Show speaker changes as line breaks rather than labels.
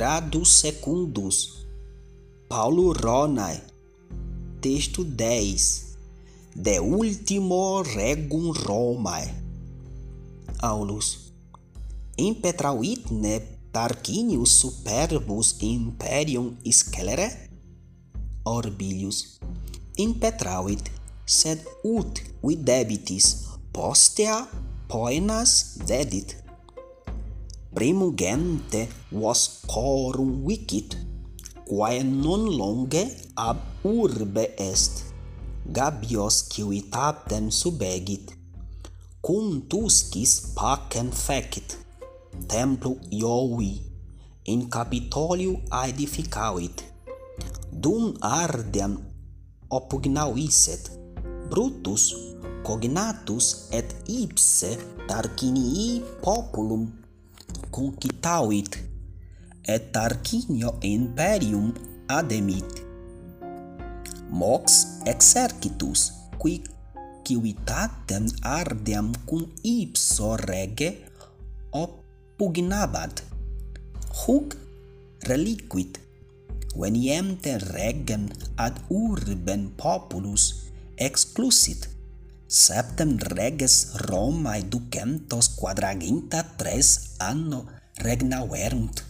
quadrados secundus. Paulo Ronae. Texto 10. De ultimo regum Romae. Aulus. Impetrauitne Tarquinius superbus imperium scelere? Orbilius. Impetrauit, sed ut videbitis postea poenas dedit primugente vos corum vicit, quae non longe ab urbe est, gabios civitatem subegit, cum tuscis pacem fecit, templu Iovi, in Capitoliu aedificavit, dum ardem oppugnauisset, Brutus cognatus et ipse Tarquinii populum concitavit, et Tarquinio imperium ademit. Mox exercitus, qui civitatem ardeam cum ipso rege oppugnabat. Huc reliquit, veniente regem ad urben populus exclusit septem reges Romae ducentos quadraginta tres anno regnauerunt